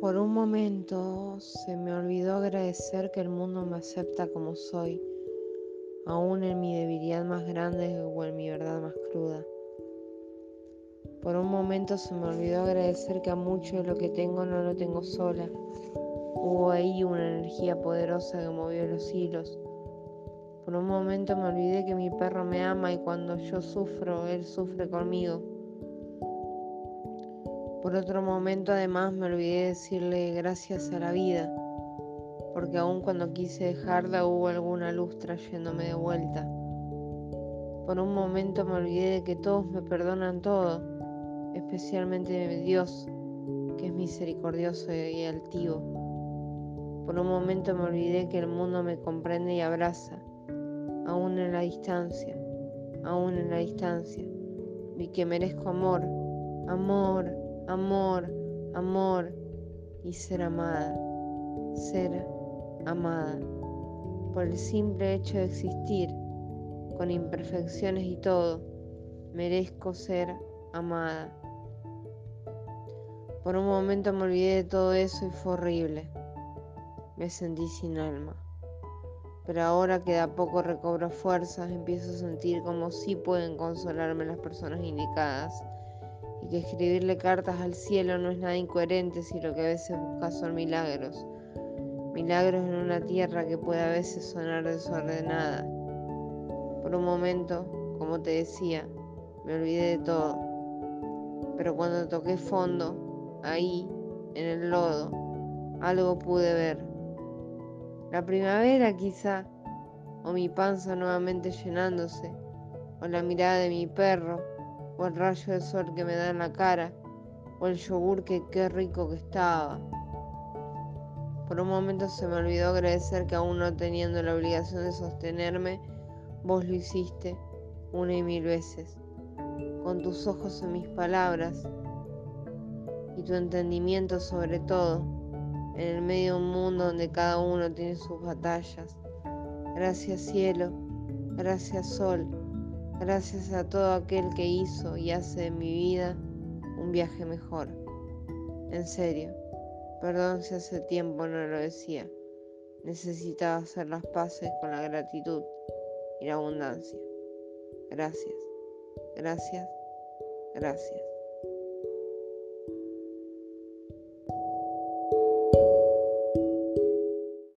Por un momento se me olvidó agradecer que el mundo me acepta como soy, aún en mi debilidad más grande o en mi verdad más cruda. Por un momento se me olvidó agradecer que a mucho de lo que tengo no lo tengo sola. Hubo ahí una energía poderosa que movió los hilos. Por un momento me olvidé que mi perro me ama y cuando yo sufro, él sufre conmigo. Por otro momento además me olvidé decirle gracias a la vida, porque aun cuando quise dejarla hubo alguna luz trayéndome de vuelta. Por un momento me olvidé de que todos me perdonan todo, especialmente Dios, que es misericordioso y altivo. Por un momento me olvidé que el mundo me comprende y abraza, aún en la distancia, aún en la distancia. Vi que merezco amor, amor, amor, amor y ser amada, ser amada, por el simple hecho de existir, con imperfecciones y todo, merezco ser amada. Por un momento me olvidé de todo eso y fue horrible. Me sentí sin alma. Pero ahora que de a poco recobro fuerzas, empiezo a sentir como si pueden consolarme las personas indicadas y que escribirle cartas al cielo no es nada incoherente si lo que a veces busca son milagros. Milagros en una tierra que puede a veces sonar desordenada. Por un momento, como te decía, me olvidé de todo. Pero cuando toqué fondo, ahí, en el lodo, algo pude ver. La primavera quizá, o mi panza nuevamente llenándose, o la mirada de mi perro, o el rayo de sol que me da en la cara, o el yogur que qué rico que estaba. Por un momento se me olvidó agradecer que aún no teniendo la obligación de sostenerme, vos lo hiciste una y mil veces, con tus ojos en mis palabras y tu entendimiento sobre todo, en el medio de un mundo donde cada uno tiene sus batallas. Gracias cielo, gracias sol gracias a todo aquel que hizo y hace de mi vida un viaje mejor. En serio, perdón si hace tiempo no lo decía. Necesitaba hacer las paces con la gratitud y la abundancia. Gracias, gracias, gracias.